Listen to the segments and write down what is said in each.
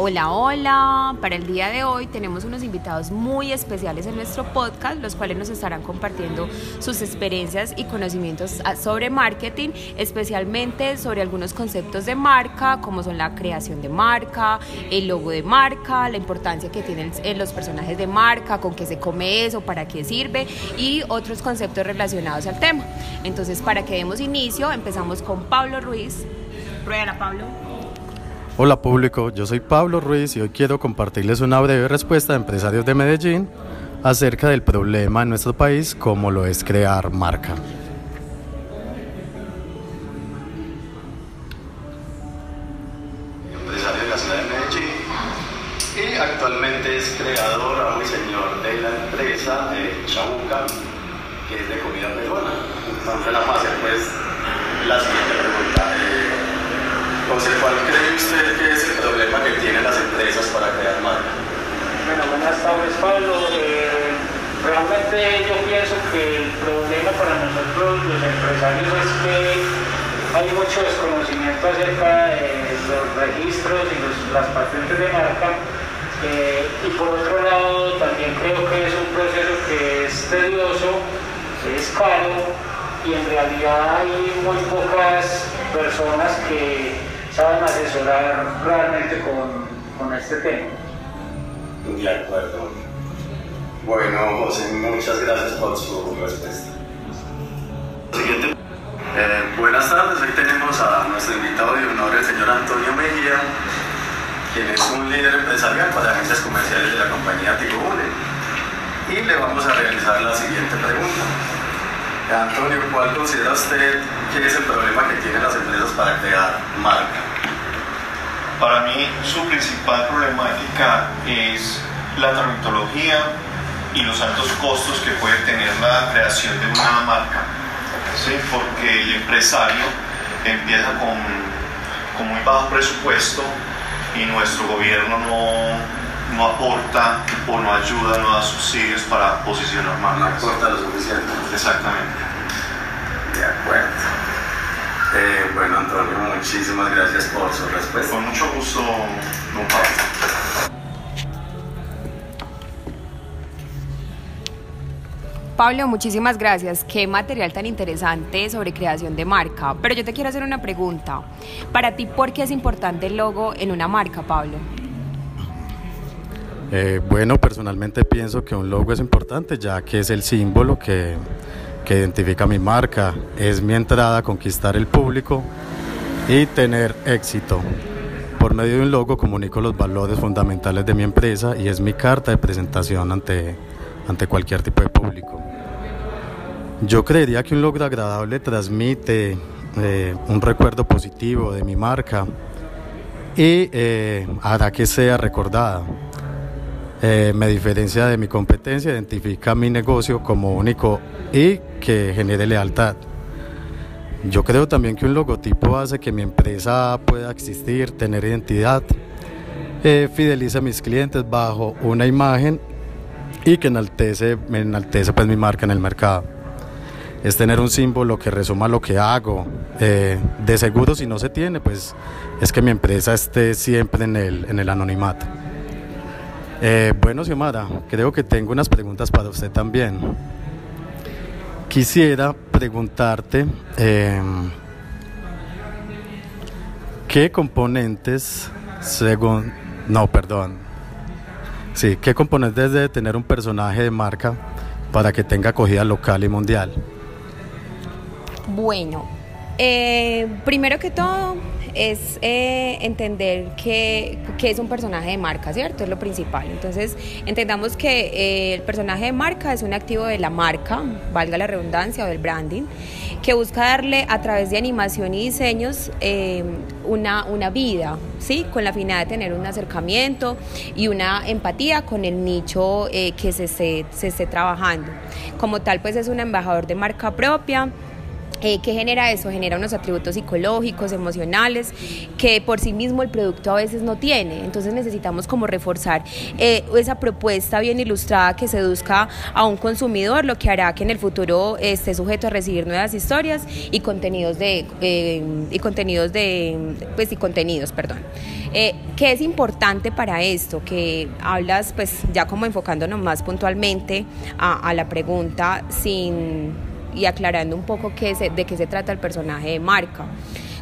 Hola, hola. Para el día de hoy tenemos unos invitados muy especiales en nuestro podcast, los cuales nos estarán compartiendo sus experiencias y conocimientos ah, sobre marketing, especialmente sobre algunos conceptos de marca, como son la creación de marca, el logo de marca, la importancia que tienen los personajes de marca, con qué se come eso, para qué sirve y otros conceptos relacionados al tema. Entonces, para que demos inicio, empezamos con Pablo Ruiz. Rueda, Pablo. Hola público, yo soy Pablo Ruiz y hoy quiero compartirles una breve respuesta de empresarios de Medellín acerca del problema en nuestro país como lo es crear marca. Empresario de la ciudad de Medellín y actualmente es creador, amo y señor de la empresa eh, Chabuca, que es de comida peruana. Entonces la fase pues la siguiente José, ¿cuál cree usted que es el problema que tienen las empresas para crear marca? Bueno, buenas tardes, Pablo. Eh, realmente yo pienso que el problema para nosotros los empresarios es que hay mucho desconocimiento acerca de los registros y las patentes de marca. Eh, y por otro lado, también creo que es un proceso que es tedioso, es caro y en realidad hay muy pocas personas que saben asesorar realmente con, con este tema. De acuerdo. Bueno, José, muchas gracias por su respuesta. Siguiente. Eh, buenas tardes, hoy tenemos a nuestro invitado de honor, el señor Antonio Mejía, quien es un líder empresarial para agencias comerciales de la compañía Tigobune. Y le vamos a realizar la siguiente pregunta. Antonio, ¿cuál considera usted que es el problema que tienen las empresas para crear marca? Para mí su principal problemática es la tramitología y los altos costos que puede tener la creación de una marca, ¿sí? porque el empresario empieza con, con muy bajo presupuesto y nuestro gobierno no, no aporta o no ayuda, no da subsidios para posicionar marcas. No aporta lo suficiente. Exactamente. De acuerdo. Eh, bueno, Antonio, muchísimas gracias por su respuesta. Con mucho gusto, don Pablo. Pablo, muchísimas gracias. Qué material tan interesante sobre creación de marca. Pero yo te quiero hacer una pregunta. Para ti, ¿por qué es importante el logo en una marca, Pablo? Eh, bueno, personalmente pienso que un logo es importante ya que es el símbolo que que identifica mi marca, es mi entrada a conquistar el público y tener éxito. Por medio de un logo comunico los valores fundamentales de mi empresa y es mi carta de presentación ante, ante cualquier tipo de público. Yo creería que un logo agradable transmite eh, un recuerdo positivo de mi marca y eh, hará que sea recordada. Eh, me diferencia de mi competencia, identifica mi negocio como único y que genere lealtad. Yo creo también que un logotipo hace que mi empresa pueda existir, tener identidad, eh, fideliza a mis clientes bajo una imagen y que enaltece, enaltece pues mi marca en el mercado. Es tener un símbolo que resuma lo que hago. Eh, de seguro si no se tiene, pues es que mi empresa esté siempre en el, en el anonimato. Eh, bueno, Xiomara, creo que tengo unas preguntas para usted también. Quisiera preguntarte em, qué componentes, según, no, perdón, sí, qué componentes debe tener un personaje de marca para que tenga acogida local y mundial. Bueno, eh, primero que todo, es eh, entender que, es un personaje de marca, ¿cierto? Es lo principal. Entonces, entendamos que eh, el personaje de marca es un activo de la marca, valga la redundancia, o del branding, que busca darle a través de animación y diseños eh, una, una vida, ¿sí? Con la finalidad de tener un acercamiento y una empatía con el nicho que se, se, se esté trabajando. Como tal, pues es un embajador de marca propia Eh, ¿Qué genera eso? Genera unos atributos psicológicos, emocionales, que por sí mismo el producto a veces no tiene. Entonces necesitamos como reforzar eh, esa propuesta bien ilustrada que seduzca a un consumidor, lo que hará que en el futuro esté sujeto a recibir nuevas historias y contenidos de eh, y contenidos de pues y contenidos, perdón. ¿Qué es importante para esto? Que hablas, pues ya como enfocándonos más puntualmente a la pregunta sin y aclarando un poco qué de qué se trata el personaje de marca.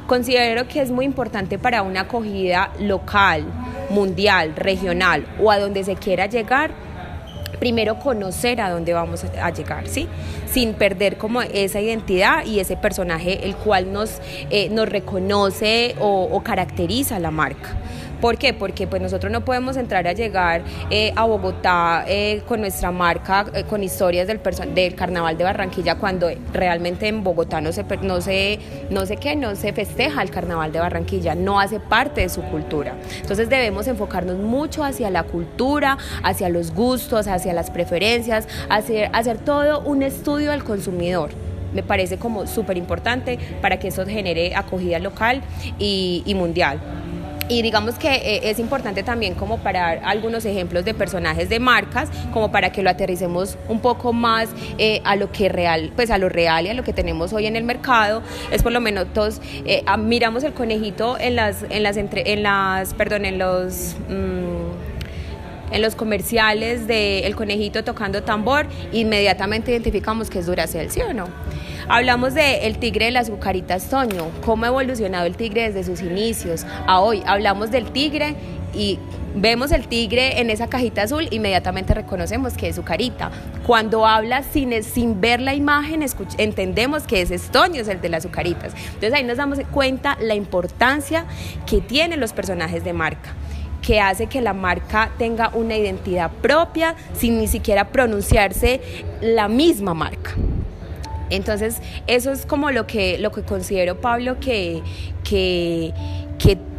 Considero que es muy importante para una acogida local, mundial, regional o a donde se quiera llegar, primero conocer a dónde vamos a llegar, ¿sí? Sin perder como esa identidad y ese personaje el cual nos, eh, nos reconoce o, caracteriza la marca. ¿Por qué? Porque pues nosotros no podemos entrar a llegar eh, a Bogotá eh, con nuestra marca, con historias del, del Carnaval de Barranquilla, cuando realmente en Bogotá no se, no, se, no sé qué, no se festeja el Carnaval de Barranquilla, no hace parte de su cultura. Entonces debemos enfocarnos mucho hacia la cultura, hacia los gustos, hacia las preferencias, hacer, hacer todo un estudio del consumidor me parece como súper importante para que eso genere acogida local y, y mundial. Y digamos que eh, es importante también como para algunos ejemplos de personajes de marcas, como para que lo aterricemos un poco más eh, a lo que real, pues a lo real y a lo que tenemos hoy en el mercado. Es por lo menos todos eh, miramos el conejito en las, en las entre, en las, perdón, en los mm, en los comerciales de el conejito tocando tambor, inmediatamente identificamos que es Duracell, ¿sí o no? Hablamos de el tigre de las azucaritas Toño, cómo ha evolucionado el tigre desde sus inicios a hoy. Hablamos del tigre y vemos el tigre en esa cajita azul, inmediatamente reconocemos que es su carita. Cuando habla sin, sin ver la imagen, entendemos que ese es Toño, es el de las azucaritas. Entonces ahí nos damos cuenta la importancia que tienen los personajes de marca que hace que la marca tenga una identidad propia sin ni siquiera pronunciarse la misma marca. Entonces, eso es como lo que, lo que considero, Pablo, que, que,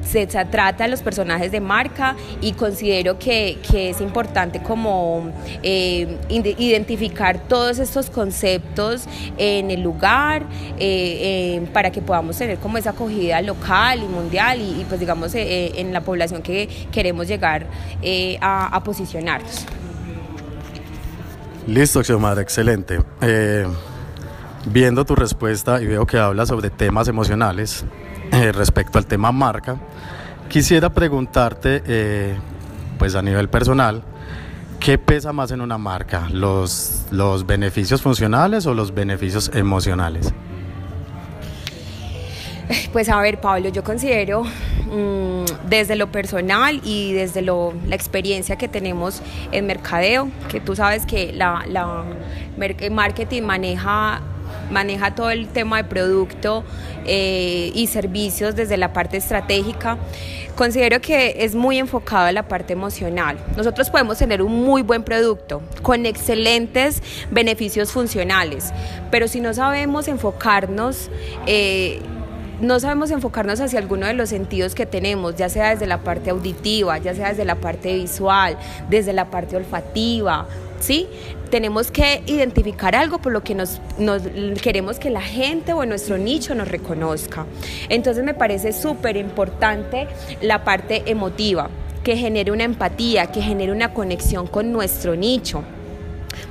se trata de los personajes de marca y considero que, es importante como eh, identificar todos estos conceptos en el lugar eh, eh, para que podamos tener como esa acogida local y mundial y, pues digamos en la población que queremos llegar a, a, posicionarnos. Listo, Xiomara, excelente viendo tu respuesta y veo que hablas sobre temas emocionales eh, respecto al tema marca, quisiera preguntarte, eh, pues a nivel personal, ¿qué pesa más en una marca? ¿Los, los beneficios funcionales o los beneficios emocionales? Pues a ver, Pablo, yo considero mm, desde lo personal y desde lo, la experiencia que tenemos en mercadeo, que tú sabes que la, la marketing maneja maneja todo el tema de producto eh, y servicios desde la parte estratégica. Considero que es muy enfocado a la parte emocional. Nosotros podemos tener un muy buen producto con excelentes beneficios funcionales, pero si no sabemos enfocarnos, eh, no sabemos enfocarnos hacia alguno de los sentidos que tenemos, ya sea desde la parte auditiva, ya sea desde la parte visual, desde la parte olfativa, ¿sí? Tenemos que identificar algo por lo que nos, queremos que la gente o nuestro nicho nos reconozca. Entonces me parece súper importante la parte emotiva, que genere una empatía, que genere una conexión con nuestro nicho.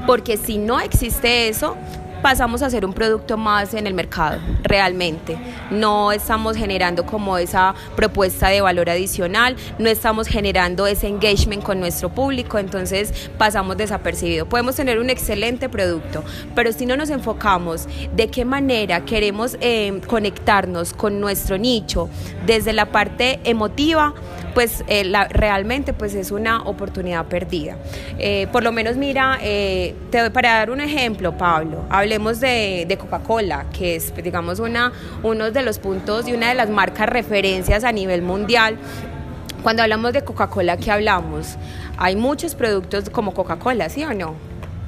Porque si no existe eso, pasamos a ser un producto más en el mercado, realmente. No estamos generando como esa propuesta de valor adicional, no estamos generando ese engagement con nuestro público, entonces pasamos desapercibido. Podemos tener un excelente producto, pero si no nos enfocamos de qué manera queremos eh, conectarnos con nuestro nicho desde la parte emotiva, pues eh, la, realmente pues es una oportunidad perdida. Eh, por lo menos mira, te, para dar un ejemplo, Pablo, hablé de, Coca-Cola, que es, digamos, una, uno de los puntos y una de las marcas referencias a nivel mundial. Cuando hablamos de Coca-Cola, ¿qué hablamos? Hay muchos productos como Coca-Cola, ¿sí o no?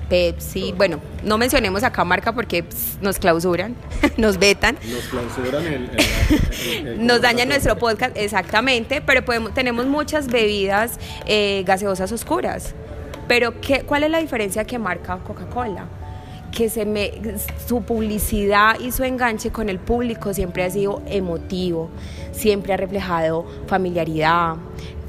Pepsi, bueno, no mencionemos acá marca porque nos clausuran, nos vetan. Nos clausuran el... nos dañan nuestro podcast, exactamente, pero podemos, tenemos muchas bebidas eh, gaseosas oscuras. Pero ¿qué, ¿cuál es la diferencia que marca Coca-Cola? que se me, su publicidad y su enganche con el público siempre ha sido emotivo, siempre ha reflejado familiaridad,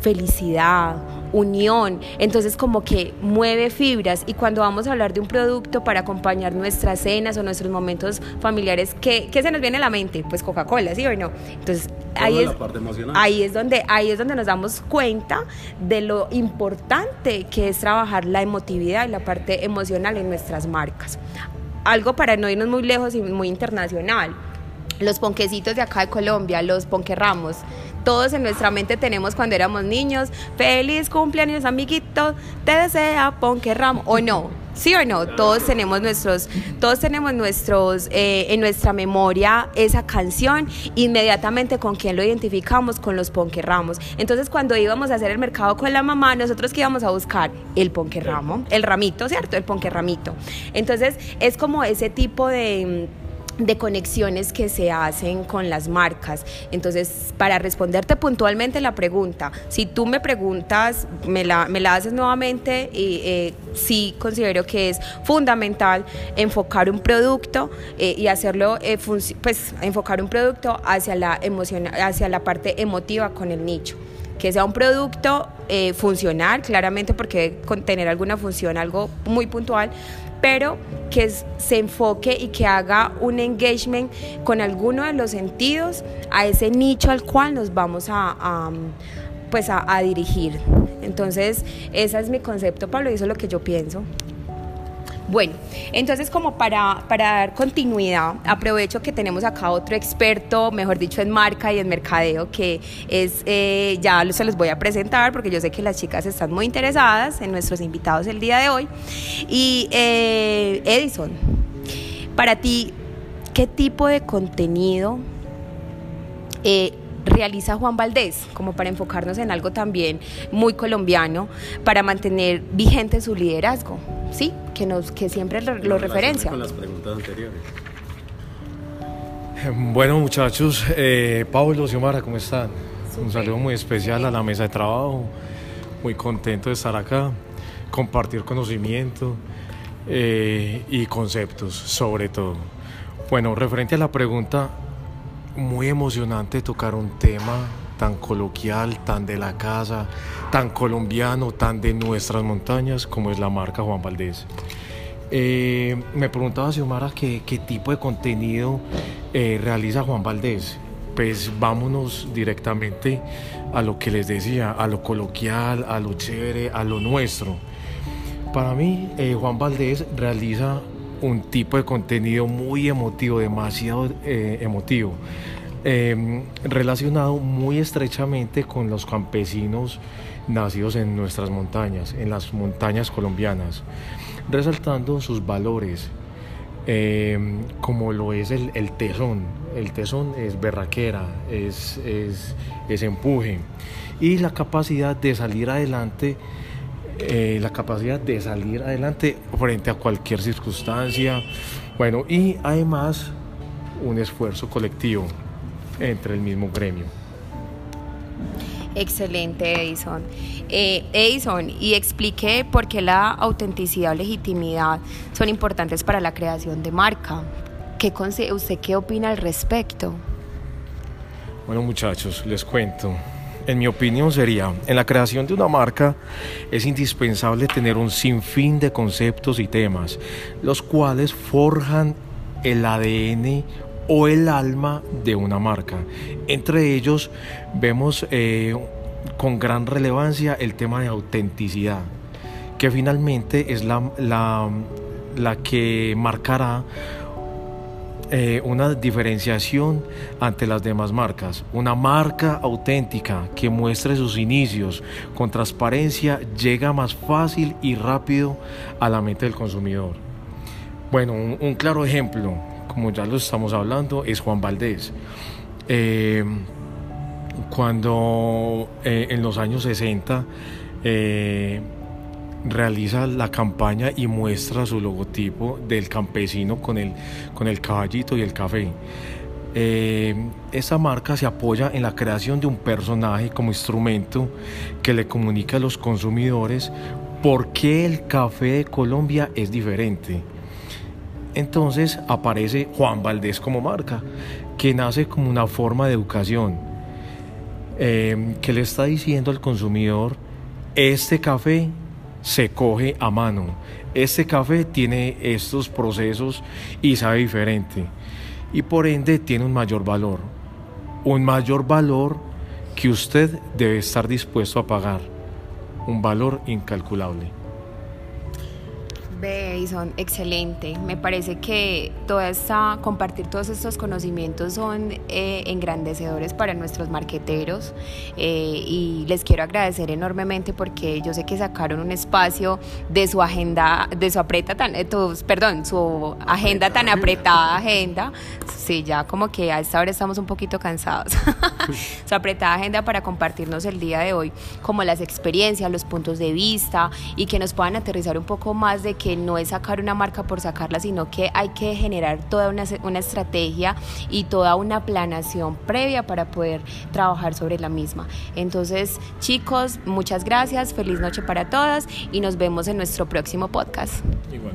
felicidad, unión, entonces como que mueve fibras y cuando vamos a hablar de un producto para acompañar nuestras cenas o nuestros momentos familiares, ¿qué, se nos viene a la mente? Pues Coca-Cola, ¿sí o no? Entonces ahí es, ahí es, donde, ahí es donde nos damos cuenta de lo importante que es trabajar la emotividad y la parte emocional en nuestras marcas. Algo para no irnos muy lejos y muy internacional. Los ponquecitos de acá de Colombia, los ponquerramos todos en nuestra mente tenemos cuando éramos niños, feliz cumpleaños amiguito, te desea Ponque Ramo, o no. ¿Sí o no? Todos tenemos nuestros, todos tenemos nuestros, eh, en nuestra memoria esa canción, inmediatamente con quién lo identificamos, con los ponquerramos. Entonces cuando íbamos a hacer el mercado con la mamá, nosotros que íbamos a buscar el ponquerramo, el ramito, ¿cierto? El ponquerramito. Entonces es como ese tipo de de conexiones que se hacen con las marcas. Entonces, para responderte puntualmente la pregunta, si tú me preguntas, me la, me la haces nuevamente, y eh, sí considero que es fundamental enfocar un producto eh, y hacerlo, eh, pues enfocar un producto hacia la, emoción, hacia la parte emotiva con el nicho que sea un producto funcional, claramente porque tener alguna función, algo muy puntual, pero que se enfoque y que haga un engagement con alguno de los sentidos a ese nicho al cual nos vamos a, pues a, dirigir. Entonces, ese es mi concepto, Pablo, y eso es lo que yo pienso. Bueno, entonces como para, dar continuidad, aprovecho que tenemos acá otro experto, mejor dicho, en marca y en mercadeo, que es, eh, ya se los voy a presentar porque yo sé que las chicas están muy interesadas en nuestros invitados el día de hoy. Y eh, Edison, para ti, ¿qué tipo de contenido eh, realiza Juan Valdés, como para enfocarnos en algo también muy colombiano, para mantener vigente su liderazgo, ¿sí? Que, nos, que siempre lo, referencia. Con las preguntas anteriores. Bueno muchachos, eh, Pablo, Xiomara, ¿cómo están? Un saludo muy especial a la mesa de trabajo, muy contento de estar acá, compartir conocimiento eh, y conceptos sobre todo. Bueno, referente a la pregunta, muy emocionante tocar un tema tan coloquial, tan de la casa, tan colombiano, tan de nuestras montañas como es la marca Juan Valdés. Eh, me preguntaba Xiomara qué, qué tipo de contenido eh, realiza Juan Valdés. Pues vámonos directamente a lo que les decía, a lo coloquial, a lo chévere, a lo nuestro. Para mí, eh, Juan Valdés realiza un tipo de contenido muy emotivo, demasiado eh, emotivo, em, relacionado muy estrechamente con los campesinos nacidos en nuestras montañas, en las montañas colombianas, resaltando sus valores, em, como lo es el, tesón. El tesón es berraquera, es, es, es empuje y la capacidad de salir adelante eh, la capacidad de salir adelante frente a cualquier circunstancia. Bueno, y además un esfuerzo colectivo entre el mismo gremio. Excelente, Edison. Eh, Edison, y explique por qué la autenticidad o legitimidad son importantes para la creación de marca. ¿Qué ¿Usted qué opina al respecto? Bueno, muchachos, les cuento en mi opinión, sería, en la creación de una marca es indispensable tener un sinfín de conceptos y temas, los cuales forjan el ADN o el alma de una marca. Entre ellos vemos eh, con gran relevancia el tema de autenticidad, que finalmente es la, la, la que marcará eh, una diferenciación ante las demás marcas. Una marca auténtica que muestre sus inicios con transparencia llega más fácil y rápido a la mente del consumidor. Bueno, un, claro ejemplo, como ya lo estamos hablando, es Juan Valdés. Eh, cuando eh, en los años 60 realiza la campaña y muestra su logotipo del campesino con el, con el caballito y el café. Eh, esta marca se apoya en la creación de un personaje como instrumento que le comunica a los consumidores por qué el café de Colombia es diferente. Entonces aparece Juan Valdés como marca, que nace como una forma de educación, eh, que le está diciendo al consumidor, este café se coge a mano, este café tiene estos procesos y sabe diferente, y por ende tiene un mayor valor, un mayor valor que usted debe estar dispuesto a pagar, un valor incalculable. Bason, excelente. Me parece que toda esta, compartir todos estos conocimientos son eh, engrandecedores para nuestros marqueteros eh, y les quiero agradecer enormemente porque yo sé que sacaron un espacio de su agenda, de su aprieta tan, eh, perdón, su agenda tan apretada agenda. Sí, ya como que a esta hora estamos un poquito cansados. su apretada agenda para compartirnos el día de hoy como las experiencias, los puntos de vista y que nos puedan aterrizar un poco más de no es sacar una marca por sacarla, sino que hay que generar toda una, una estrategia y toda una planación previa para poder trabajar sobre la misma. Entonces, chicos, muchas gracias, feliz noche para todas y nos vemos en nuestro próximo podcast. Igual.